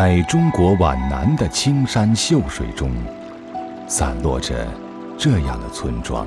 在中国皖南的青山秀水中，散落着这样的村庄。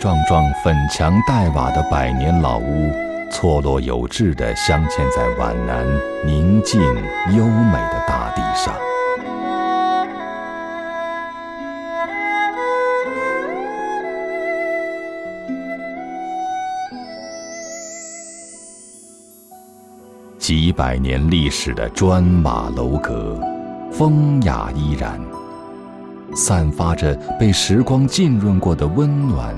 幢幢粉墙黛瓦的百年老屋，错落有致地镶嵌在皖南宁静优美的大地上。几百年历史的砖瓦楼阁，风雅依然。散发着被时光浸润过的温暖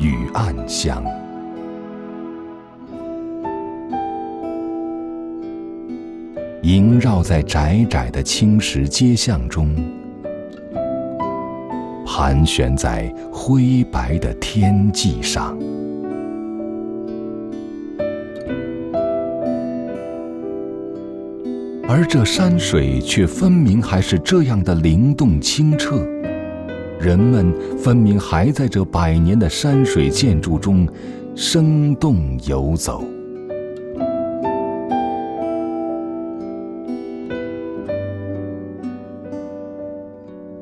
与暗香，萦绕在窄窄的青石街巷中，盘旋在灰白的天际上，而这山水却分明还是这样的灵动清澈。人们分明还在这百年的山水建筑中生动游走，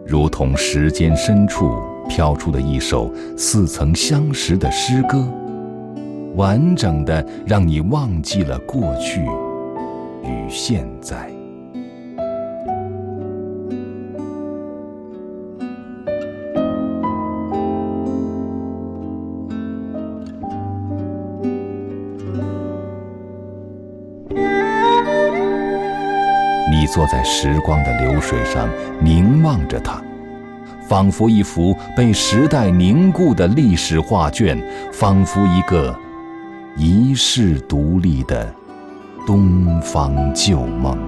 如同时间深处飘出的一首似曾相识的诗歌，完整的让你忘记了过去与现在。坐在时光的流水上，凝望着它，仿佛一幅被时代凝固的历史画卷，仿佛一个遗世独立的东方旧梦。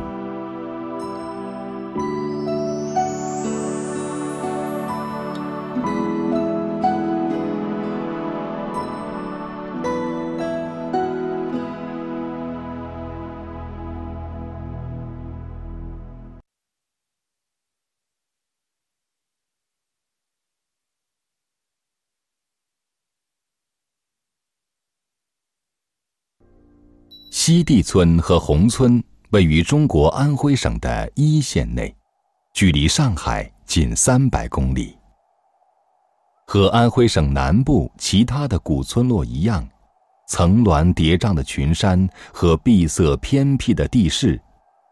西递村和宏村位于中国安徽省的一县内，距离上海仅三百公里。和安徽省南部其他的古村落一样，层峦叠嶂的群山和闭塞偏僻的地势，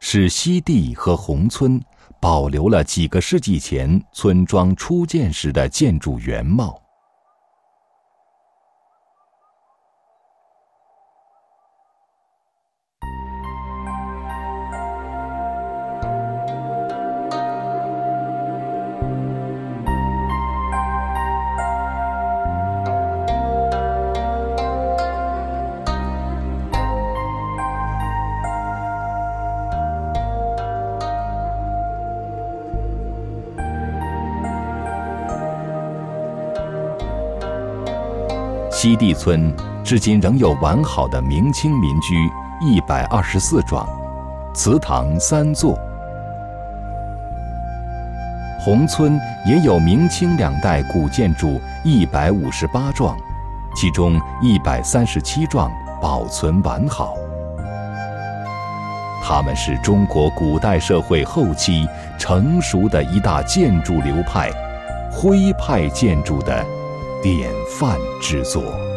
使西递和宏村保留了几个世纪前村庄初建时的建筑原貌。地村至今仍有完好的明清民居一百二十四幢，祠堂三座。宏村也有明清两代古建筑一百五十八幢，其中一百三十七幢保存完好。它们是中国古代社会后期成熟的一大建筑流派——徽派建筑的。典范之作。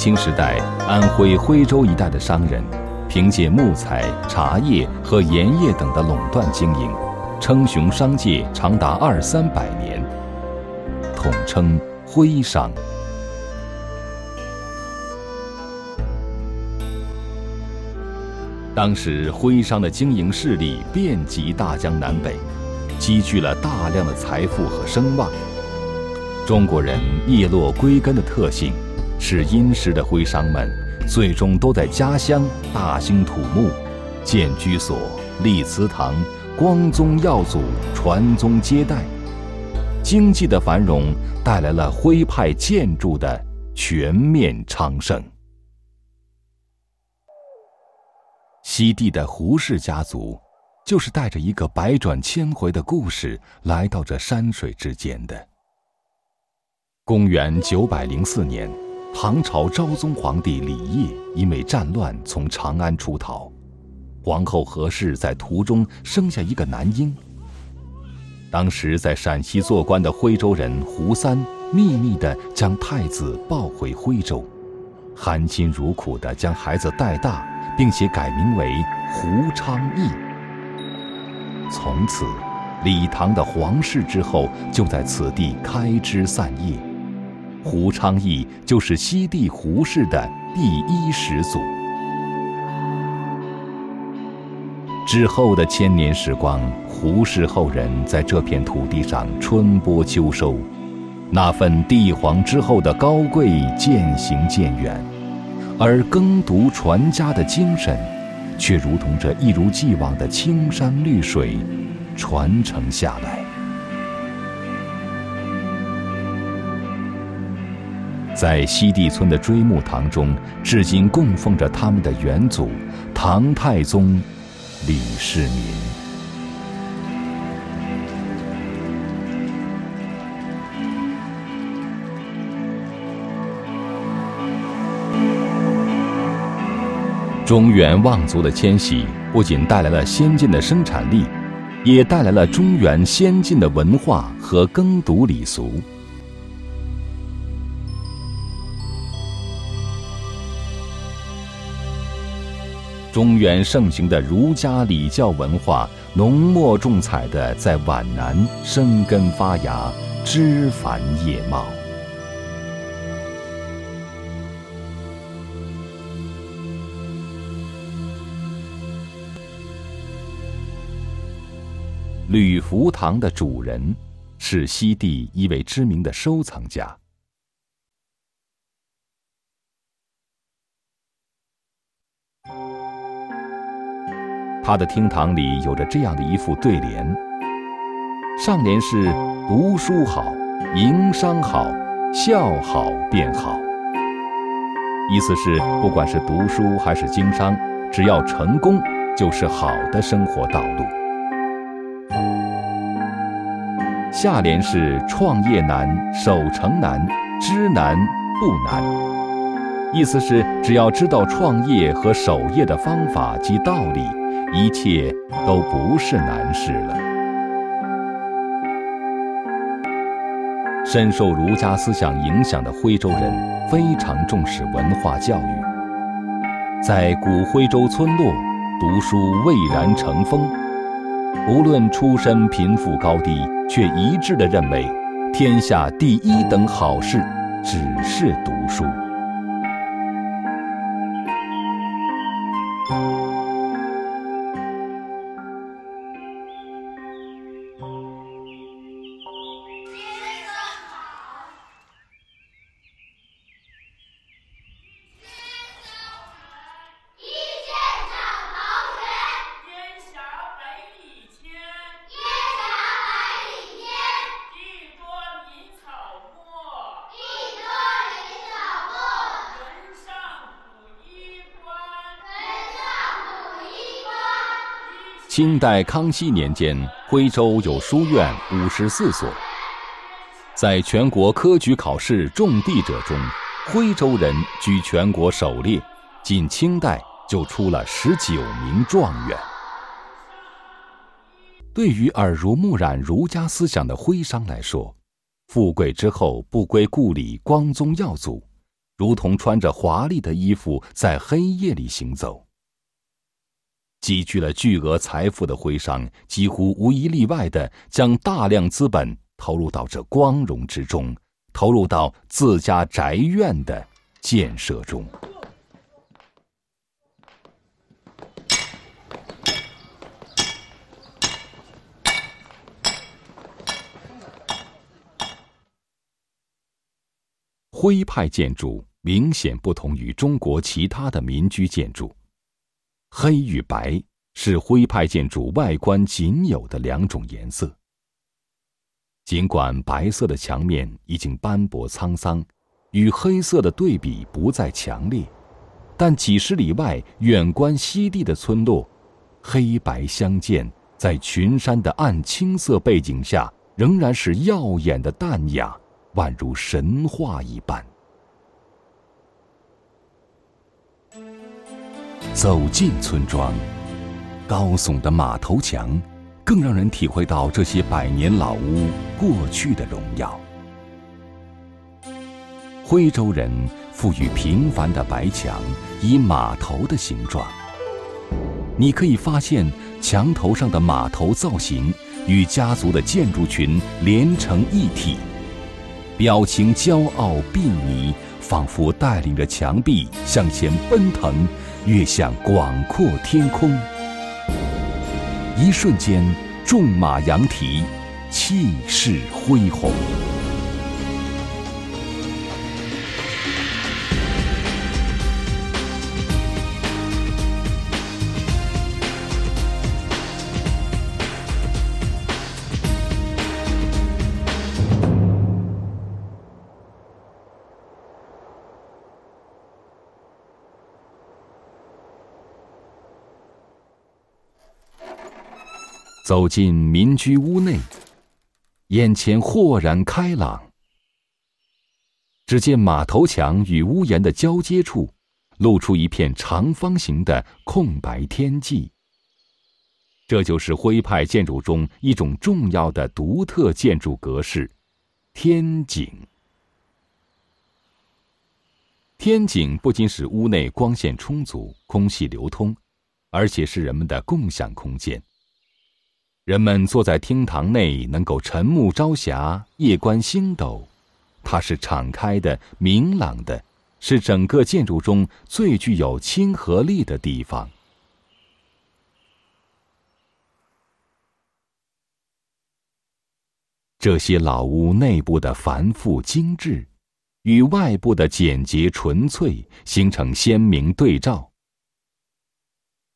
清时代，安徽徽州一带的商人，凭借木材、茶叶和盐业等的垄断经营，称雄商界长达二三百年。统称徽商。当时徽商的经营势力遍及大江南北，积聚了大量的财富和声望。中国人叶落归根的特性，是殷实的徽商们最终都在家乡大兴土木，建居所、立祠堂，光宗耀祖，传宗接代。经济的繁荣带来了徽派建筑的全面昌盛。西帝的胡氏家族，就是带着一个百转千回的故事来到这山水之间的。公元九百零四年，唐朝昭宗皇帝李晔因为战乱从长安出逃，皇后何氏在途中生下一个男婴。当时在陕西做官的徽州人胡三秘密地将太子抱回徽州，含辛茹苦地将孩子带大。并且改名为胡昌义。从此，李唐的皇室之后就在此地开枝散叶。胡昌义就是西帝胡氏的第一始祖。之后的千年时光，胡氏后人在这片土地上春播秋收，那份帝皇之后的高贵渐行渐远。而耕读传家的精神，却如同这一如既往的青山绿水，传承下来。在西递村的追慕堂中，至今供奉着他们的元祖唐太宗李世民。中原望族的迁徙不仅带来了先进的生产力，也带来了中原先进的文化和耕读礼俗。中原盛行的儒家礼教文化，浓墨重彩的在皖南生根发芽，枝繁叶茂。吕福堂的主人是西地一位知名的收藏家。他的厅堂里有着这样的一副对联：上联是“读书好，营商好，孝好便好”，意思是不管是读书还是经商，只要成功，就是好的生活道路。下联是“创业难，守成难，知难不难”，意思是只要知道创业和守业的方法及道理，一切都不是难事了。深受儒家思想影响的徽州人非常重视文化教育，在古徽州村落，读书蔚然成风。无论出身贫富高低，却一致地认为，天下第一等好事，只是读书。清代康熙年间，徽州有书院五十四所。在全国科举考试中第者中，徽州人居全国首列，仅清代就出了十九名状元。对于耳濡目染儒家思想的徽商来说，富贵之后不归故里，光宗耀祖，如同穿着华丽的衣服在黑夜里行走。积聚了巨额财富的徽商几乎无一例外地将大量资本投入到这光荣之中投入到自家宅院的建设中。徽派建筑明显不同于中国其他的民居建筑。黑与白是徽派建筑外观仅有的两种颜色。尽管白色的墙面已经斑驳沧桑，与黑色的对比不再强烈，但几十里外远观西地的村落，黑白相间，在群山的暗青色背景下，仍然是耀眼的淡雅，宛如神话一般。走进村庄，高耸的马头墙。更让人体会到这些百年老屋过去的荣耀。徽州人赋予平凡的白墙以马头的形状，你可以发现墙头上的马头造型与家族的建筑群连成一体，表情骄傲睥睨，仿佛带领着墙壁向前奔腾，跃向广阔天空。一瞬间，纵马扬蹄，气势恢宏。走进民居屋内，眼前豁然开朗。只见马头墙与屋檐的交接处，露出一片长方形的空白天际。这就是徽派建筑中一种重要的独特建筑格式——天井。天井不仅使屋内光线充足、空气流通，而且是人们的共享空间。人们坐在厅堂内，能够晨暮朝霞，夜观星斗。它是敞开的、明朗的，是整个建筑中最具有亲和力的地方。这些老屋内部的繁复精致，与外部的简洁纯粹形成鲜明对照。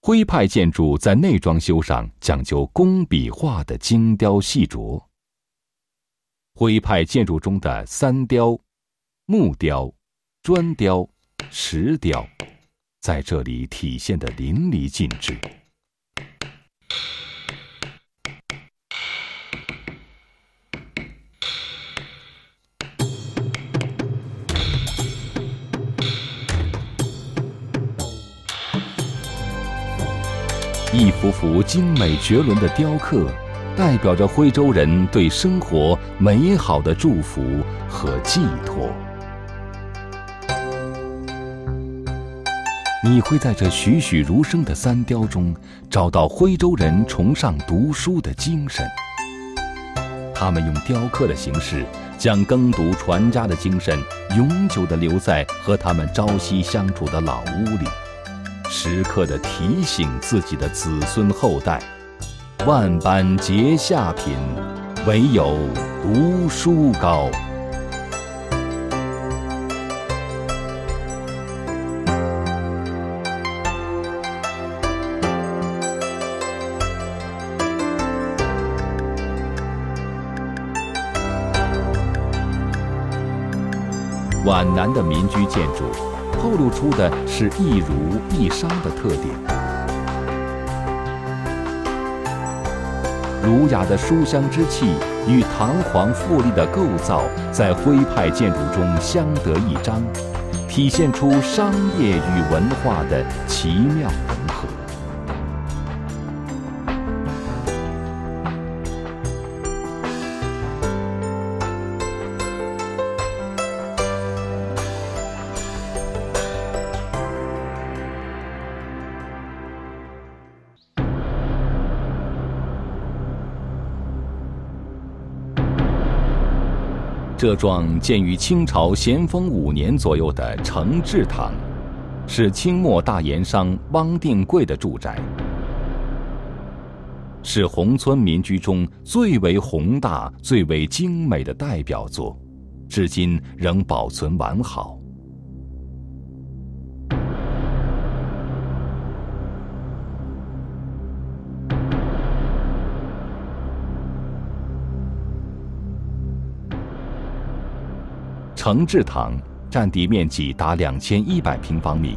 徽派建筑在内装修上讲究工笔画的精雕细琢。徽派建筑中的三雕、木雕、砖雕、石雕，在这里体现的淋漓尽致。幅幅精美绝伦的雕刻，代表着徽州人对生活美好的祝福和寄托。你会在这栩栩如生的三雕中，找到徽州人崇尚读书的精神。他们用雕刻的形式，将耕读传家的精神，永久地留在和他们朝夕相处的老屋里。时刻的提醒自己的子孙后代：万般皆下品，唯有读书高。皖南的民居建筑。透露出的是一儒一商的特点，儒雅的书香之气与堂皇富丽的构造在徽派建筑中相得益彰，体现出商业与文化的奇妙。这幢建于清朝咸丰五年左右的承志堂，是清末大盐商汪定贵的住宅，是宏村民居中最为宏大、最为精美的代表作，至今仍保存完好。承志堂占地面积达两千一百平方米，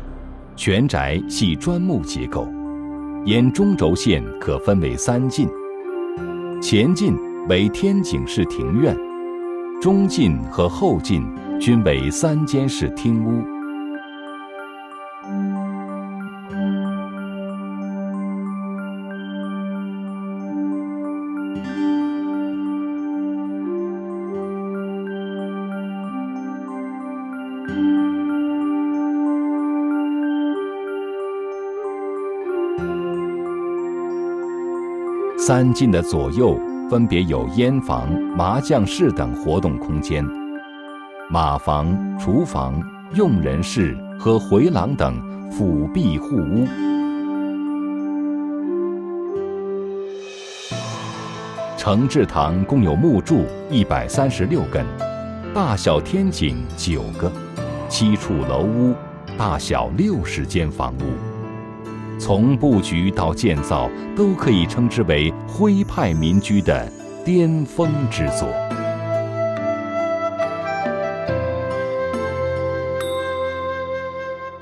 全宅系砖木结构，沿中轴线可分为三进，前进为天井式庭院，中进和后进均为三间式厅屋。三进的左右分别有烟房、麻将室等活动空间，马房、厨房、佣人室和回廊等辅壁护屋。承志堂共有木柱一百三十六根，大小天井九个，七处楼屋，大小六十间房屋。从布局到建造，都可以称之为徽派民居的巅峰之作。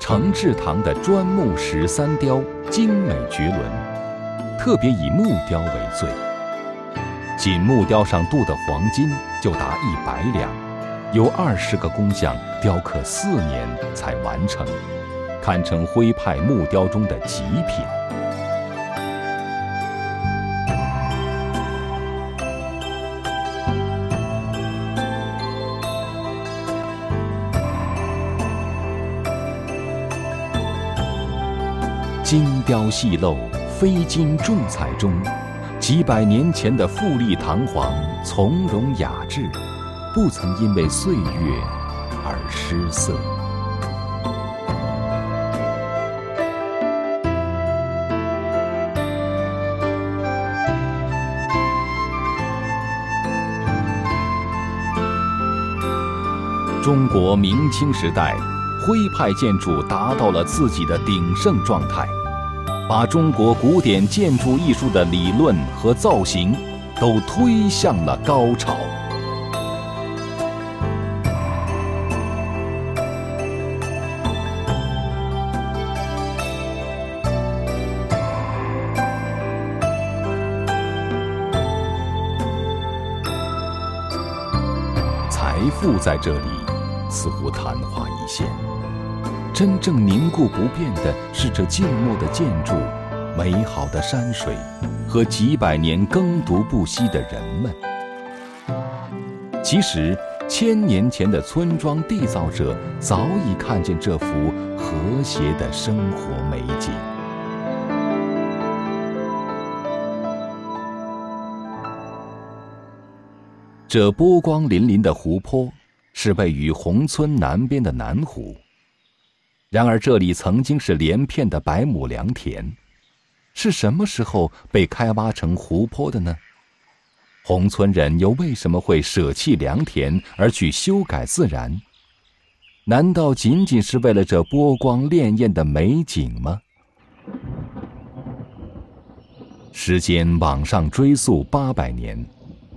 承志堂的砖木石三雕精美绝伦，特别以木雕为最。仅木雕上镀的黄金就达一百两，有二十个工匠雕刻四年才完成。堪称徽派木雕中的极品。精雕细镂、飞金重彩中，几百年前的富丽堂皇、从容雅致，不曾因为岁月而失色。中国明清时代，徽派建筑达到了自己的鼎盛状态，把中国古典建筑艺术的理论和造型都推向了高潮。住在这里。似乎昙花一现，真正凝固不变的是这静默的建筑、美好的山水和几百年耕读不息的人们。其实，千年前的村庄缔造者早已看见这幅和谐的生活美景。这波光粼粼的湖泊。是位于宏村南边的南湖。然而，这里曾经是连片的百亩良田，是什么时候被开挖成湖泊的呢？宏村人又为什么会舍弃良田而去修改自然？难道仅仅是为了这波光潋滟的美景吗？时间往上追溯八百年，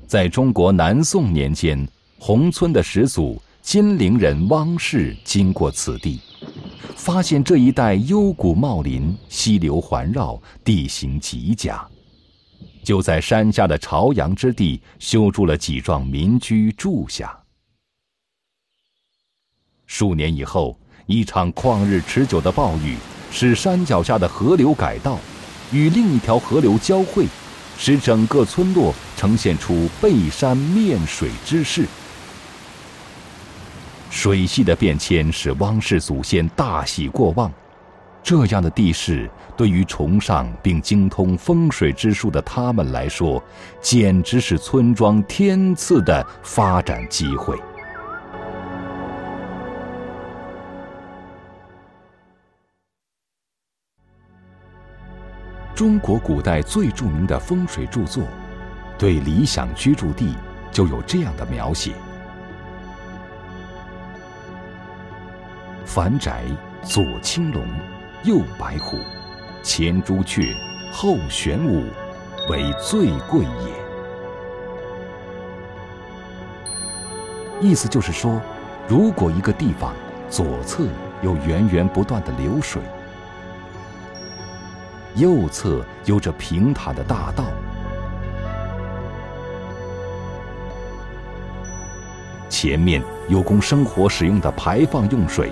在中国南宋年间。宏村的始祖金陵人汪氏经过此地，发现这一带幽谷茂林，溪流环绕，地形极佳，就在山下的朝阳之地修筑了几幢民居住下。数年以后，一场旷日持久的暴雨使山脚下的河流改道，与另一条河流交汇，使整个村落呈现出背山面水之势。水系的变迁使汪氏祖先大喜过望，这样的地势对于崇尚并精通风水之术的他们来说，简直是村庄天赐的发展机会。中国古代最著名的风水著作，对理想居住地就有这样的描写。凡宅，左青龙，右白虎，前朱雀，后玄武，为最贵也。意思就是说，如果一个地方左侧有源源不断的流水，右侧有着平坦的大道，前面有供生活使用的排放用水，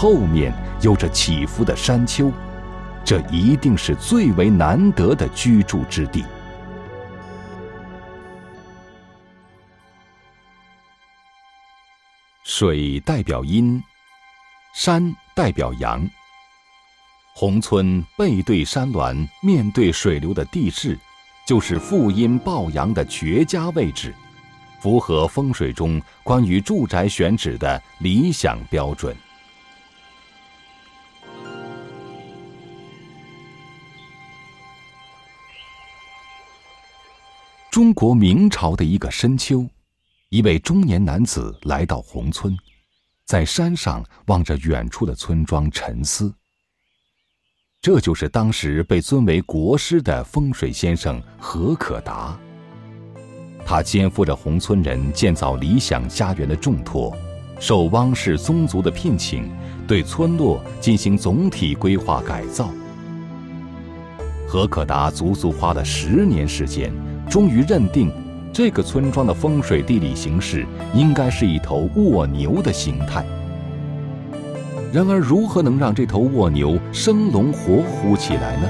后面有着起伏的山丘。这一定是最为难得的居住之地。水代表阴，山代表阳。宏村背对山峦，面对水流的地势，就是负阴抱阳的绝佳位置，符合风水中关于住宅选址的理想标准。中国明朝的一个深秋，一位中年男子来到宏村，在山上望着远处的村庄沉思。这就是当时被尊为国师的风水先生何可达。他肩负着宏村人建造理想家园的重托，受汪氏宗族的聘请，对村落进行总体规划改造。何可达足足花了十年时间。终于认定，这个村庄的风水地理形势应该是一头卧牛的形态。然而，如何能让这头卧牛生龙活虎起来呢？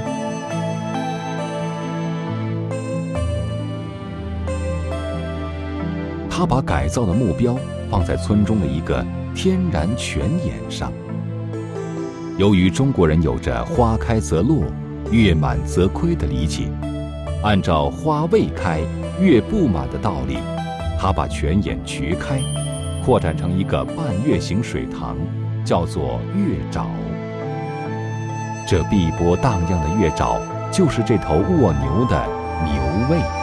他把改造的目标放在村中的一个天然泉眼上。由于中国人有着“花开则落，月满则亏”的理解。按照花未开，月不满的道理，他把泉眼掘开，扩展成一个半月形水塘，叫做月沼。这碧波荡漾的月沼，就是这头卧牛的牛胃。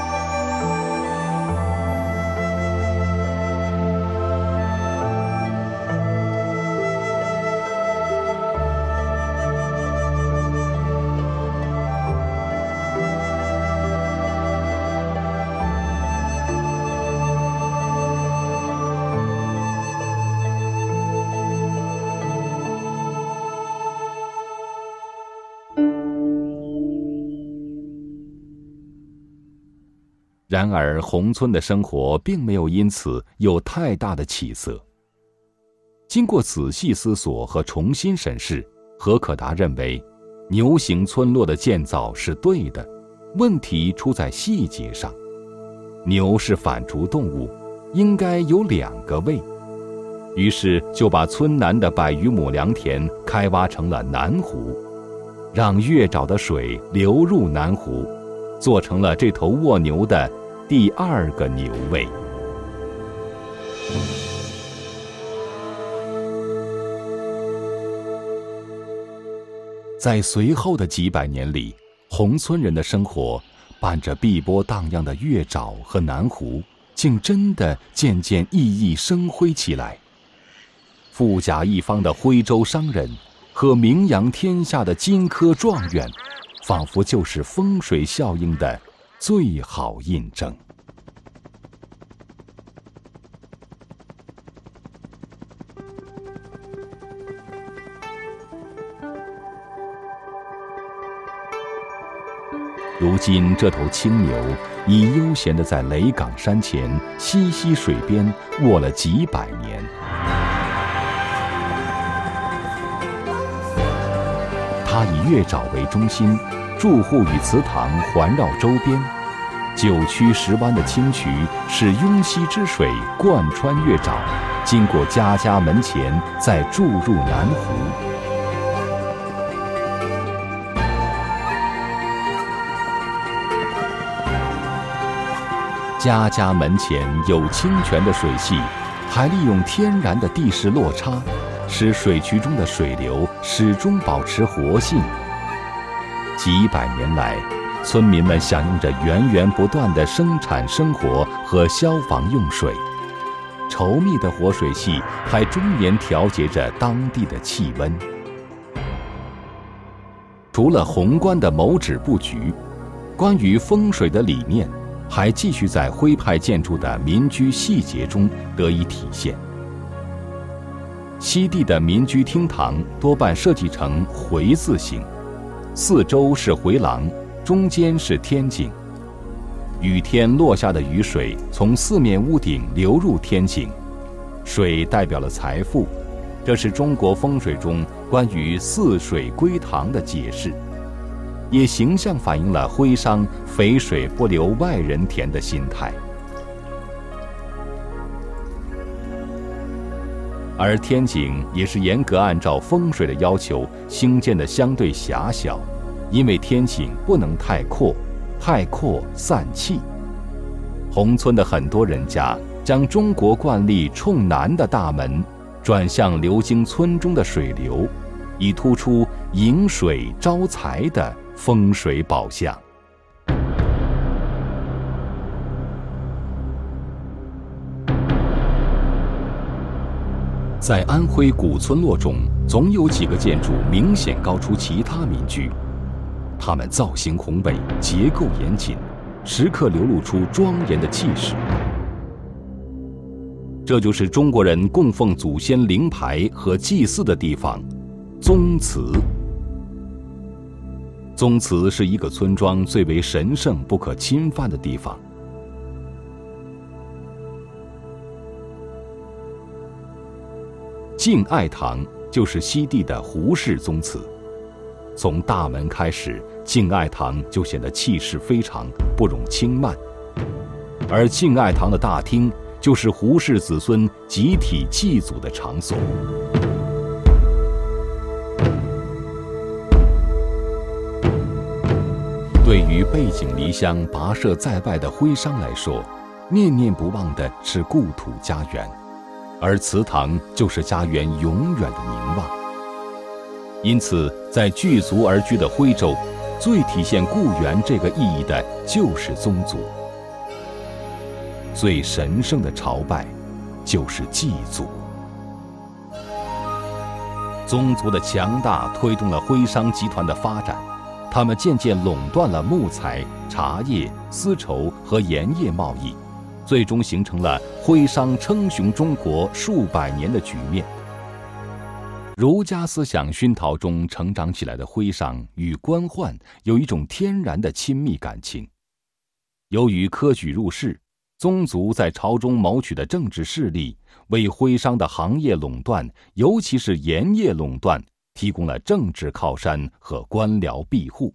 然而，宏村的生活并没有因此有太大的起色。经过仔细思索和重新审视，何可达认为，牛形村落的建造是对的，问题出在细节上。牛是反刍动物，应该有两个胃。于是就把村南的百余亩良田开挖成了南湖，让月沼的水流入南湖，做成了这头卧牛的。第二个牛位，在随后的几百年里，宏村人的生活伴着碧波荡漾的月沼和南湖，竟真的渐渐熠熠生辉起来。富甲一方的徽州商人和名扬天下的金科状元，仿佛就是风水效应的。最好印证。如今，这头青牛已悠闲的在雷岗山前西溪水边卧了几百年。它以月沼为中心。住户与祠堂环绕周边，九曲十弯的清渠是雍溪之水贯穿月沼，经过家家门前，再注入南湖。家家门前有清泉的水系，还利用天然的地势落差，使水渠中的水流始终保持活性。几百年来，村民们享用着源源不断的生产生活和消防用水，稠密的活水系还终年调节着当地的气温。除了宏观的谋址布局，关于风水的理念，还继续在徽派建筑的民居细节中得以体现。西地的民居厅堂多半设计成回字形，四周是回廊。中间是天井，雨天落下的雨水从四面屋顶流入天井，水代表了财富，这是中国风水中关于四水归堂的解释，也形象反映了徽商肥水不流外人田的心态。而天井也是严格按照风水的要求兴建的，相对狭小。因为天井不能太阔，太阔散气。宏村的很多人家将中国惯例冲南的大门转向流经村中的水流，以突出迎水招财的风水宝相。在安徽古村落中，总有几个建筑明显高出其他民居。它们造型宏伟，结构严谨，时刻流露出庄严的气势。这就是中国人供奉祖先灵牌和祭祀的地方——宗祠。宗祠是一个村庄最为神圣不可侵犯的地方。敬爱堂就是西递的胡氏宗祠。从大门开始，敬爱堂就显得气势非常，不容轻慢。而敬爱堂的大厅就是胡氏子孙集体祭祖的场所。对于背井离乡、跋涉在外的徽商来说，念念不忘的是故土家园，而祠堂就是家园永远的凝望。因此，在聚族而居的徽州，最体现故园这个意义的就是宗族。最神圣的朝拜，就是祭祖。宗族的强大推动了徽商集团的发展，他们渐渐垄断了木材、茶叶、丝绸和盐业贸易，最终形成了徽商称雄中国数百年的局面。儒家思想熏陶中成长起来的徽商与官宦有一种天然的亲密感情。由于科举入仕，宗族在朝中谋取的政治势力，为徽商的行业垄断，尤其是盐业垄断，提供了政治靠山和官僚庇护。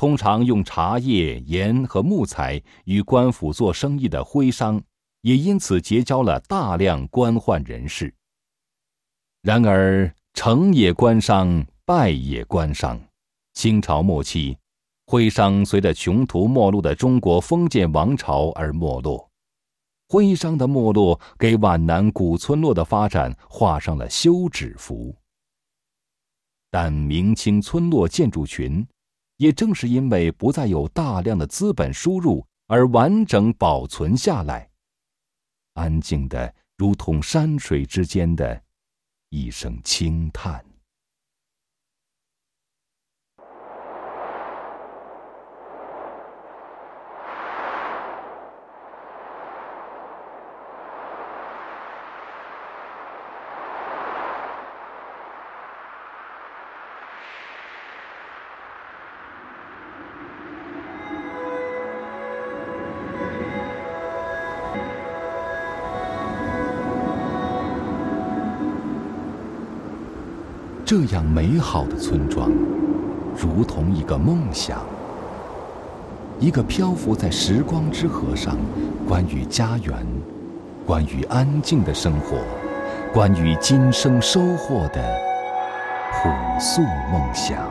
通常用茶叶、盐和木材与官府做生意的徽商，也因此结交了大量官宦人士。然而，成也官商，败也官商。清朝末期，徽商随着穷途末路的中国封建王朝而没落。徽商的没落，给皖南古村落的发展画上了休止符。但明清村落建筑群，也正是因为不再有大量的资本输入，而完整保存下来，安静的如同山水之间的。一声轻叹。这样美好的村庄，如同一个梦想，一个漂浮在时光之河上，关于家园，关于安静的生活，关于今生收获的朴素梦想。